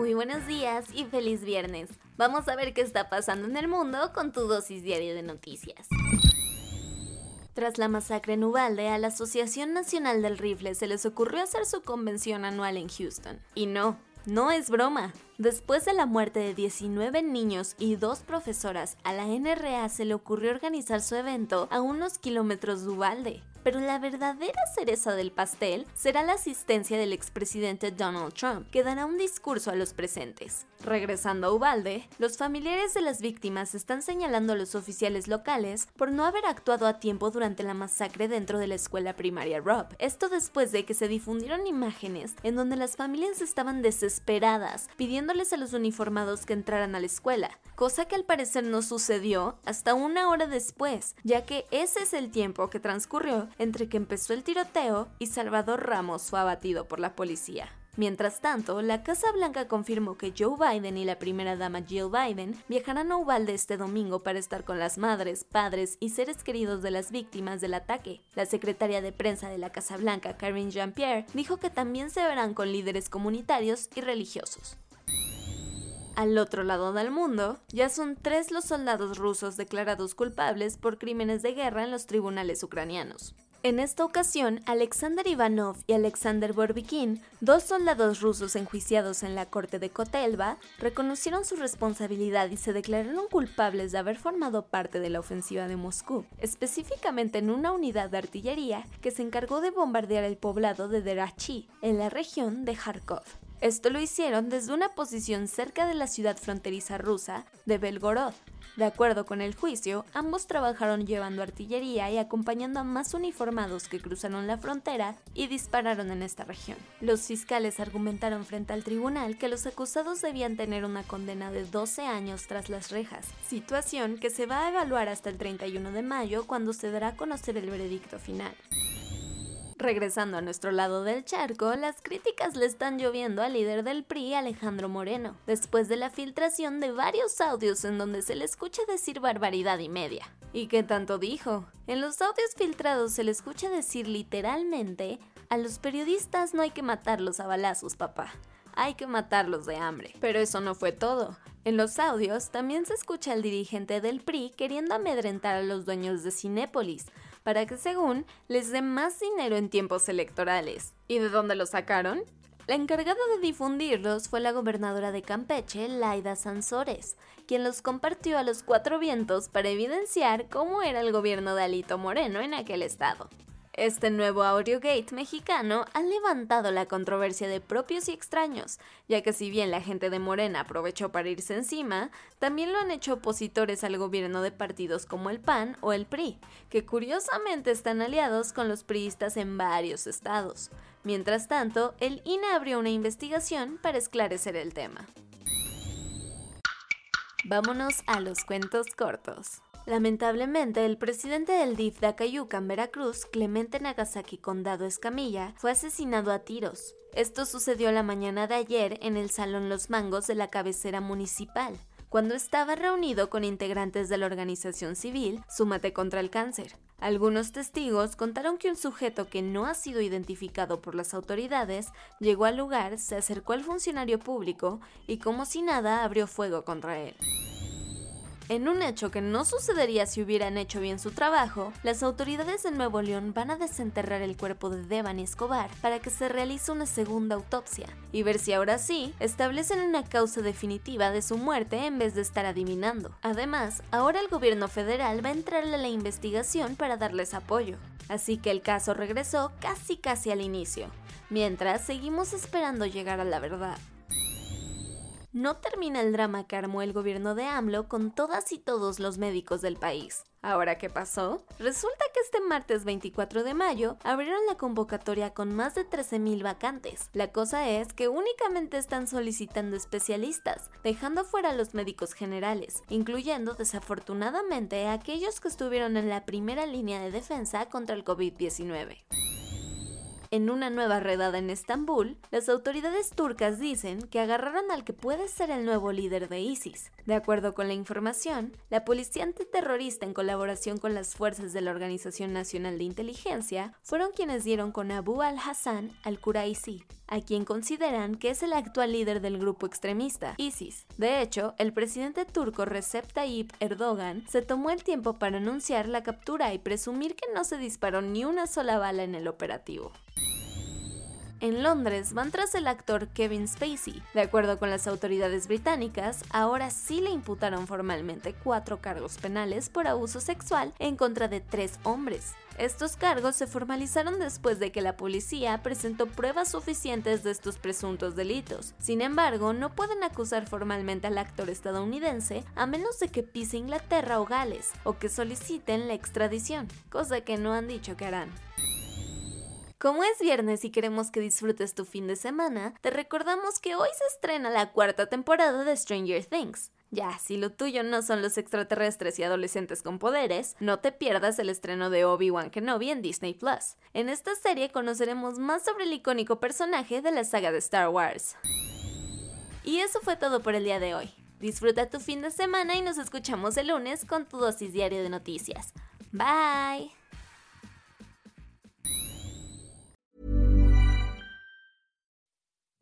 Muy buenos días y feliz viernes. Vamos a ver qué está pasando en el mundo con tu dosis diaria de noticias. Tras la masacre en Uvalde, a la Asociación Nacional del Rifle se les ocurrió hacer su convención anual en Houston. Y no, no es broma. Después de la muerte de 19 niños y dos profesoras, a la NRA se le ocurrió organizar su evento a unos kilómetros de Uvalde. Pero la verdadera cereza del pastel será la asistencia del expresidente Donald Trump, que dará un discurso a los presentes. Regresando a Ubalde, los familiares de las víctimas están señalando a los oficiales locales por no haber actuado a tiempo durante la masacre dentro de la escuela primaria Rob. Esto después de que se difundieron imágenes en donde las familias estaban desesperadas pidiéndoles a los uniformados que entraran a la escuela, cosa que al parecer no sucedió hasta una hora después, ya que ese es el tiempo que transcurrió entre que empezó el tiroteo y Salvador Ramos fue abatido por la policía. Mientras tanto, la Casa Blanca confirmó que Joe Biden y la primera dama Jill Biden viajarán a Uvalde este domingo para estar con las madres, padres y seres queridos de las víctimas del ataque. La secretaria de prensa de la Casa Blanca, Karine Jean-Pierre, dijo que también se verán con líderes comunitarios y religiosos. Al otro lado del mundo, ya son tres los soldados rusos declarados culpables por crímenes de guerra en los tribunales ucranianos. En esta ocasión, Alexander Ivanov y Alexander Borbikin, dos soldados rusos enjuiciados en la corte de Kotelva, reconocieron su responsabilidad y se declararon culpables de haber formado parte de la ofensiva de Moscú, específicamente en una unidad de artillería que se encargó de bombardear el poblado de Derachi, en la región de Kharkov. Esto lo hicieron desde una posición cerca de la ciudad fronteriza rusa de Belgorod. De acuerdo con el juicio, ambos trabajaron llevando artillería y acompañando a más uniformados que cruzaron la frontera y dispararon en esta región. Los fiscales argumentaron frente al tribunal que los acusados debían tener una condena de 12 años tras las rejas, situación que se va a evaluar hasta el 31 de mayo cuando se dará a conocer el veredicto final. Regresando a nuestro lado del charco, las críticas le están lloviendo al líder del PRI, Alejandro Moreno, después de la filtración de varios audios en donde se le escucha decir barbaridad y media. ¿Y qué tanto dijo? En los audios filtrados se le escucha decir literalmente, a los periodistas no hay que matarlos a balazos, papá. Hay que matarlos de hambre. Pero eso no fue todo. En los audios también se escucha al dirigente del PRI queriendo amedrentar a los dueños de Cinépolis, para que según les dé más dinero en tiempos electorales. ¿Y de dónde lo sacaron? La encargada de difundirlos fue la gobernadora de Campeche, Laida Sansores, quien los compartió a los cuatro vientos para evidenciar cómo era el gobierno de Alito Moreno en aquel estado. Este nuevo Audiogate mexicano ha levantado la controversia de propios y extraños, ya que si bien la gente de Morena aprovechó para irse encima, también lo han hecho opositores al gobierno de partidos como el PAN o el PRI, que curiosamente están aliados con los priistas en varios estados. Mientras tanto, el INE abrió una investigación para esclarecer el tema. Vámonos a los cuentos cortos. Lamentablemente, el presidente del DIF de Acayucan, Veracruz, Clemente Nagasaki Condado Escamilla, fue asesinado a tiros. Esto sucedió la mañana de ayer en el Salón Los Mangos de la cabecera municipal, cuando estaba reunido con integrantes de la organización civil Súmate contra el Cáncer. Algunos testigos contaron que un sujeto que no ha sido identificado por las autoridades llegó al lugar, se acercó al funcionario público y como si nada abrió fuego contra él. En un hecho que no sucedería si hubieran hecho bien su trabajo, las autoridades de Nuevo León van a desenterrar el cuerpo de Devani Escobar para que se realice una segunda autopsia y ver si ahora sí establecen una causa definitiva de su muerte en vez de estar adivinando. Además, ahora el gobierno federal va a entrarle a la investigación para darles apoyo. Así que el caso regresó casi casi al inicio, mientras seguimos esperando llegar a la verdad. No termina el drama que armó el gobierno de AMLO con todas y todos los médicos del país. Ahora, ¿qué pasó? Resulta que este martes 24 de mayo abrieron la convocatoria con más de 13.000 vacantes. La cosa es que únicamente están solicitando especialistas, dejando fuera a los médicos generales, incluyendo desafortunadamente a aquellos que estuvieron en la primera línea de defensa contra el COVID-19. En una nueva redada en Estambul, las autoridades turcas dicen que agarraron al que puede ser el nuevo líder de ISIS. De acuerdo con la información, la policía antiterrorista en colaboración con las fuerzas de la Organización Nacional de Inteligencia fueron quienes dieron con Abu al-Hassan al-Quraisi, a quien consideran que es el actual líder del grupo extremista, ISIS. De hecho, el presidente turco Recep Tayyip Erdogan se tomó el tiempo para anunciar la captura y presumir que no se disparó ni una sola bala en el operativo. En Londres van tras el actor Kevin Spacey. De acuerdo con las autoridades británicas, ahora sí le imputaron formalmente cuatro cargos penales por abuso sexual en contra de tres hombres. Estos cargos se formalizaron después de que la policía presentó pruebas suficientes de estos presuntos delitos. Sin embargo, no pueden acusar formalmente al actor estadounidense a menos de que pise Inglaterra o Gales o que soliciten la extradición, cosa que no han dicho que harán. Como es viernes y queremos que disfrutes tu fin de semana, te recordamos que hoy se estrena la cuarta temporada de Stranger Things. Ya, si lo tuyo no son los extraterrestres y adolescentes con poderes, no te pierdas el estreno de Obi-Wan Kenobi en Disney Plus. En esta serie conoceremos más sobre el icónico personaje de la saga de Star Wars. Y eso fue todo por el día de hoy. Disfruta tu fin de semana y nos escuchamos el lunes con tu dosis diario de noticias. Bye.